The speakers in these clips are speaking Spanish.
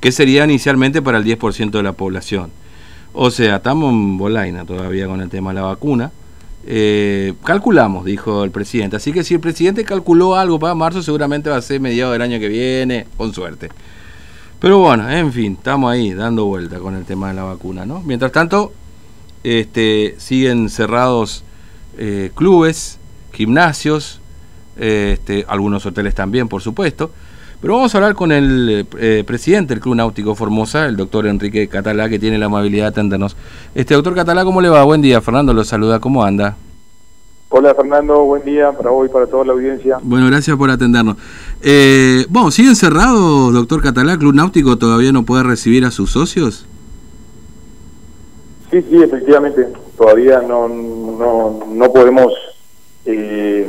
que sería inicialmente para el 10% de la población. O sea, estamos en bolaina todavía con el tema de la vacuna. Eh, calculamos, dijo el presidente. Así que si el presidente calculó algo para marzo, seguramente va a ser mediado del año que viene, con suerte. Pero bueno, en fin, estamos ahí dando vuelta con el tema de la vacuna, ¿no? Mientras tanto, este, siguen cerrados eh, clubes, gimnasios, este, algunos hoteles también, por supuesto. Pero vamos a hablar con el eh, presidente del Club Náutico Formosa, el doctor Enrique Catalá, que tiene la amabilidad de atendernos. Este doctor Catalá, ¿cómo le va? Buen día, Fernando lo saluda, ¿cómo anda? Hola Fernando, buen día para hoy y para toda la audiencia. Bueno, gracias por atendernos. Eh, bueno, ¿sigue encerrado, doctor Catalá? ¿Club Náutico todavía no puede recibir a sus socios? Sí, sí, efectivamente, todavía no, no, no podemos eh,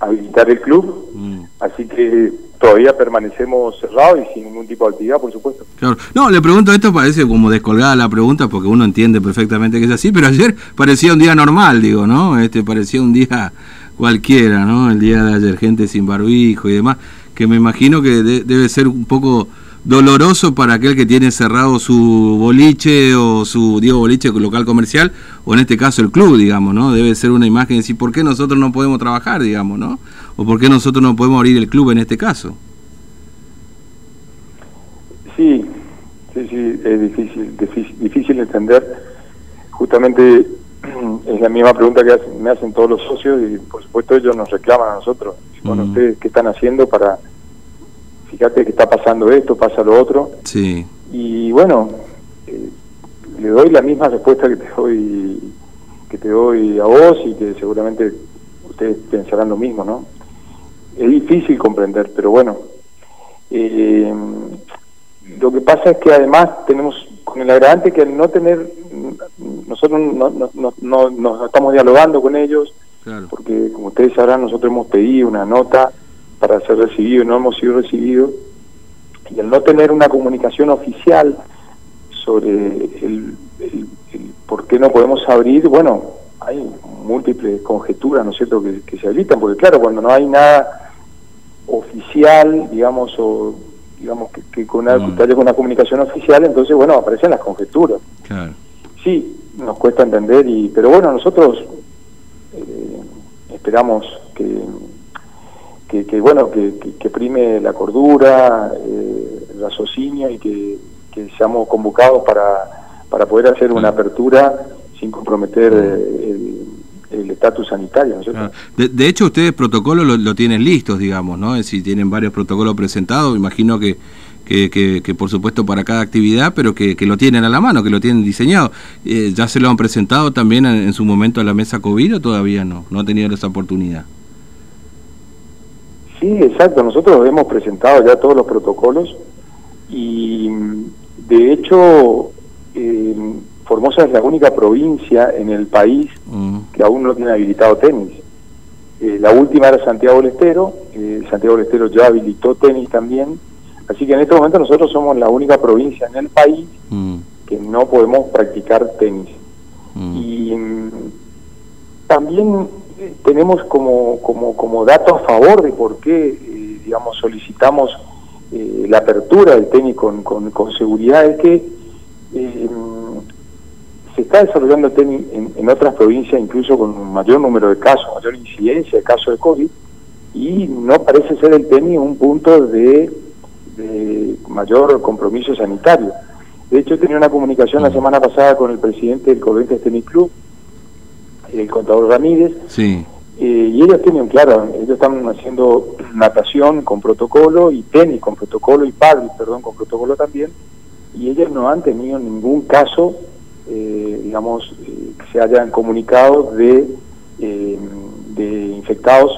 habilitar el club, mm. así que todavía permanecemos cerrados y sin ningún tipo de actividad, por supuesto. Claro. No, le pregunto esto, parece como descolgada la pregunta, porque uno entiende perfectamente que es así, pero ayer parecía un día normal, digo, ¿no? Este parecía un día cualquiera, ¿no? El día de ayer, gente sin barbijo y demás, que me imagino que debe ser un poco doloroso para aquel que tiene cerrado su boliche o su, digo, boliche local comercial, o en este caso el club, digamos, ¿no? Debe ser una imagen de decir, ¿por qué nosotros no podemos trabajar, digamos, ¿no? ¿O por qué nosotros no podemos abrir el club en este caso? Sí, sí, sí, es difícil, difícil, entender. Justamente es la misma pregunta que me hacen todos los socios y por supuesto ellos nos reclaman a nosotros. Bueno, ¿ustedes qué están haciendo para... Fíjate que está pasando esto, pasa lo otro. Sí. Y bueno, eh, le doy la misma respuesta que te doy que te doy a vos y que seguramente ustedes pensarán lo mismo, ¿no? Es difícil comprender, pero bueno. Eh, lo que pasa es que además tenemos con el agravante que al no tener, nosotros no, no, no, no estamos dialogando con ellos, porque como ustedes sabrán, nosotros hemos pedido una nota para ser recibido y no hemos sido recibidos, y al no tener una comunicación oficial sobre el, el, por qué no podemos abrir, bueno, hay múltiples conjeturas, ¿no es cierto?, que, que se habilitan, porque claro, cuando no hay nada oficial, digamos, o digamos que, con, una, mm. con una comunicación oficial, entonces, bueno, aparecen las conjeturas. Sí, nos cuesta entender, y pero bueno, nosotros eh, esperamos que, que, bueno, que, que, prime la cordura, eh, el raciocinio y que, seamos convocados para, para poder hacer una apertura sin comprometer eh, el el estatus sanitario. ¿no de, hecho, ustedes protocolos lo, tienen listos, digamos, ¿no? Es decir, tienen varios protocolos presentados, imagino que, que, que, por supuesto para cada actividad, pero que, lo tienen a la mano, que lo tienen diseñado. Eh, ¿Ya se lo han presentado también en, su momento a la mesa COVID o todavía no? ¿No ha tenido esa oportunidad? Sí, exacto. Nosotros hemos presentado ya todos los protocolos y de hecho... Eh, Formosa es la única provincia en el país mm. Que aún no tiene habilitado tenis. Eh, la última era Santiago del Estero, eh, Santiago del Estero ya habilitó tenis también, así que en este momento nosotros somos la única provincia en el país mm. que no podemos practicar tenis. Mm. Y también eh, tenemos como, como, como dato a favor de por qué, digamos, solicitamos la apertura del tenis con, con, con seguridad, es que se está desarrollando el tenis en, otras provincias, incluso con un mayor número de casos, mayor incidencia de casos de COVID, y no parece ser el tenis un punto de, mayor compromiso sanitario. De hecho, tenía una comunicación la semana pasada con el presidente del Corrientes Tenis Club, el contador Ramírez, sí. Eh, y ellos tienen, claro, ellos están haciendo natación con protocolo y tenis con protocolo y padre, perdón, con protocolo también, y ellos no han tenido ningún caso eh, digamos, eh, que se hayan comunicado de, eh, de infectados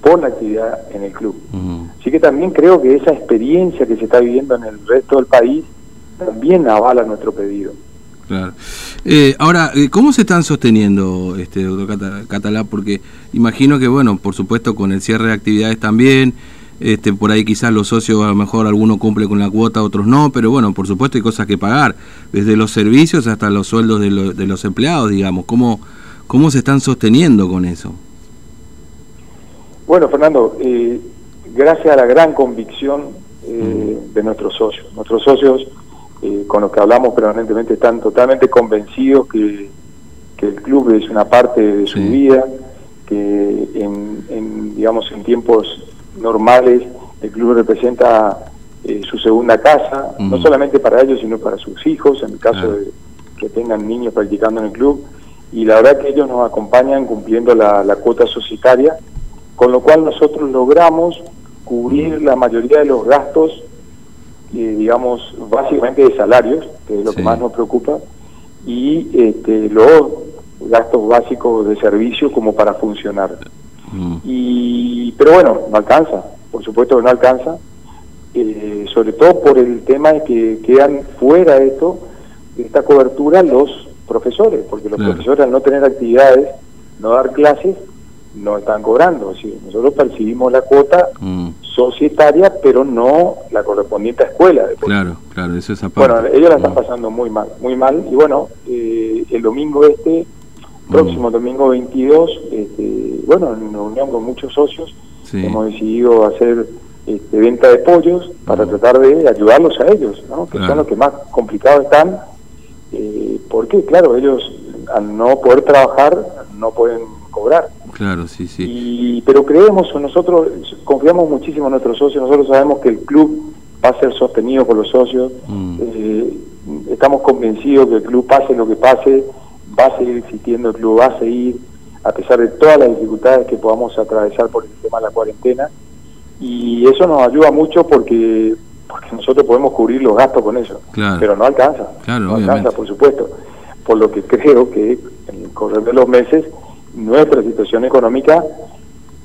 por la actividad en el club. Así que también creo que esa experiencia que se está viviendo en el resto del país también avala nuestro pedido. Claro. ahora, ¿cómo se están sosteniendo, este doctor Catalá? Porque imagino que, bueno, por supuesto, con el cierre de actividades también, este, por ahí quizás los socios a lo mejor algunos cumplen con la cuota, otros no, pero bueno, por supuesto hay cosas que pagar, desde los servicios hasta los sueldos de, de los empleados, digamos. ¿Cómo, ¿Cómo se están sosteniendo con eso? Bueno, Fernando, eh, gracias a la gran convicción eh, de, nuestros socios. Nuestros socios, eh, con los que hablamos permanentemente, están totalmente convencidos que, el club es una parte de su vida, que en, digamos, en tiempos normales el club representa eh, su segunda casa, no solamente para ellos, sino para sus hijos, en el caso de que tengan niños practicando en el club. Y la verdad que ellos nos acompañan cumpliendo la, la cuota societaria, con lo cual nosotros logramos cubrir la mayoría de los gastos, eh, digamos, básicamente de salarios, que es lo que más nos preocupa, y este, los gastos básicos de servicio como para funcionar. Mm. Y, pero bueno, no alcanza, por supuesto que no alcanza, eh, sobre todo por el tema de que quedan fuera de esto, de esta cobertura, los profesores, porque los profesores al no tener actividades, no dar clases, no están cobrando. nosotros percibimos la cuota mm. societaria, pero no la correspondiente a escuela. Claro, claro, eso es Bueno, ellos la están mm. pasando muy mal, muy mal. Y bueno, eh, el domingo este. Próximo domingo 22, este, bueno, en unión con muchos socios, hemos decidido hacer este, venta de pollos para tratar de ayudarlos a ellos, que son los que más complicados están. Eh, porque, claro, ellos al no poder trabajar no pueden cobrar. Claro, sí, sí. Y, pero creemos, nosotros confiamos muchísimo en nuestros socios, nosotros sabemos que el club va a ser sostenido por los socios, mm. eh, estamos convencidos que el club pase lo que pase, va a seguir existiendo, el club va a seguir, a pesar de todas las dificultades que podamos atravesar por el tema de la cuarentena, y eso nos ayuda mucho porque porque nosotros podemos cubrir los gastos con eso, pero no alcanza, no alcanza, por supuesto, por lo que creo que en el correr de los meses nuestra situación económica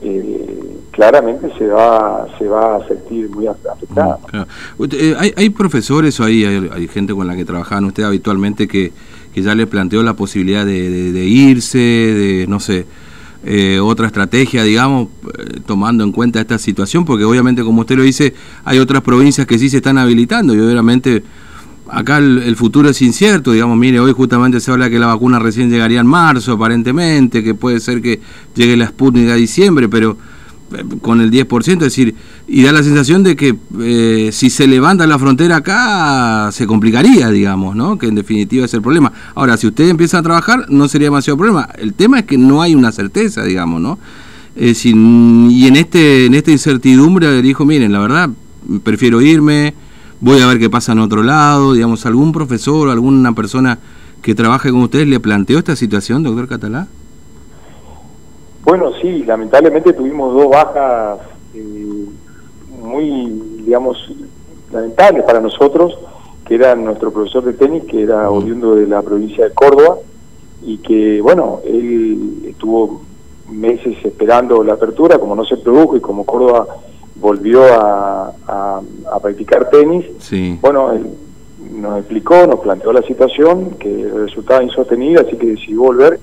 eh, claramente se va se va a sentir muy afectada. Mm, eh, ¿Hay, ¿Hay, profesores o hay, hay, gente con la que trabajan usted habitualmente que, que ya le planteó la posibilidad de, irse, de no sé, eh, otra estrategia, digamos, tomando en cuenta esta situación? Porque obviamente, como usted lo dice, hay otras provincias que sí se están habilitando y obviamente acá el, futuro es incierto, digamos, mire, hoy justamente se habla que la vacuna recién llegaría en marzo, aparentemente, que puede ser que llegue la Sputnik a diciembre, pero eh, con el 10%, es decir, y da la sensación de que eh, si se levanta la frontera acá, se complicaría, digamos, ¿no? Que en definitiva es el problema. Ahora, si usted empieza a trabajar, no sería demasiado problema. El tema es que no hay una certeza, digamos, ¿no? Es y en, este, en esta incertidumbre dijo, miren, la verdad, prefiero irme, voy a ver qué pasa en otro lado, digamos, algún profesor o alguna persona que trabaje con ustedes le planteó esta situación, doctor Catalá? Bueno, sí, lamentablemente tuvimos dos bajas eh, muy, digamos, lamentables para nosotros, que era nuestro profesor de tenis, que era oriundo de la provincia de Córdoba, y que, bueno, él estuvo meses esperando la apertura, como no se produjo y como Córdoba volvió a, practicar tenis, bueno, nos explicó, nos planteó la situación, que resultaba insostenible, así que decidió volver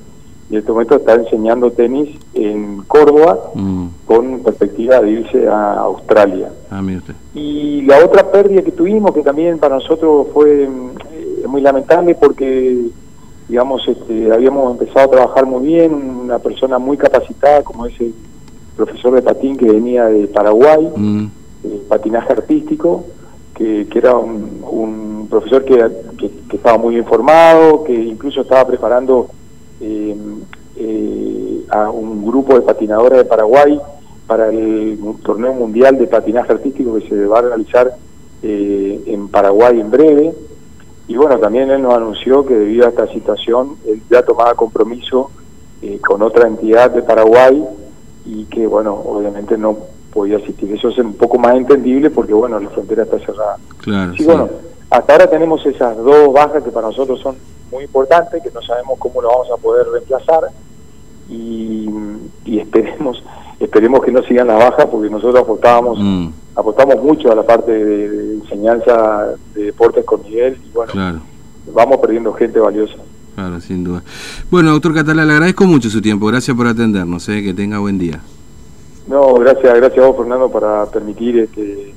y en este momento está enseñando tenis en Córdoba mm. con perspectiva de irse a Australia. Ah, y la otra pérdida que tuvimos, que también para nosotros fue eh, muy lamentable porque, digamos, este, habíamos empezado a trabajar muy bien, una persona muy capacitada como es el profesor de patín que venía de Paraguay, mm. patinaje artístico, que, era un, profesor que, estaba muy informado, que incluso estaba preparando a un grupo de patinadoras de Paraguay para el torneo mundial de patinaje artístico que se va a realizar eh, en Paraguay en breve. Y bueno, también él nos anunció que debido a esta situación, él ya tomaba compromiso con otra entidad de Paraguay y que, bueno, obviamente no podía asistir. Eso es un poco más entendible porque, bueno, la frontera está cerrada. Claro, sí, bueno, hasta ahora tenemos esas dos bajas que para nosotros son muy importantes, que no sabemos cómo lo vamos a poder reemplazar y, esperemos esperemos que no sigan las bajas porque nosotros apostábamos mm. apostamos mucho a la parte de, enseñanza de deportes con nivel y bueno vamos perdiendo gente valiosa Claro, sin duda. Bueno, doctor Catalá, le agradezco mucho su tiempo. Gracias por atendernos. ¿eh? Que tenga buen día. No, gracias, gracias a vos, Fernando, para permitir este,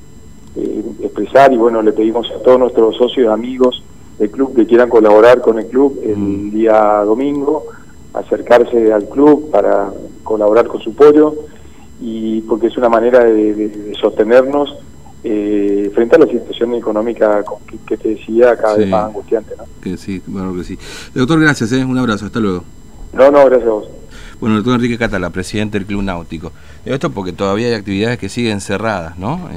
eh, expresar. Y bueno, le pedimos a todos nuestros socios y amigos del club que quieran colaborar con el club el mm. día domingo, acercarse al club para colaborar con su pollo. Y porque es una manera de, sostenernos. Eh, frente a la situación económica que, te decía cada vez más angustiante. ¿no? Que sí, bueno que sí. Doctor, gracias, ¿eh? un abrazo, hasta luego. No, no, gracias a vos. Bueno, el doctor Enrique Catala, presidente del Club Náutico. Esto porque todavía hay actividades que siguen cerradas, ¿no?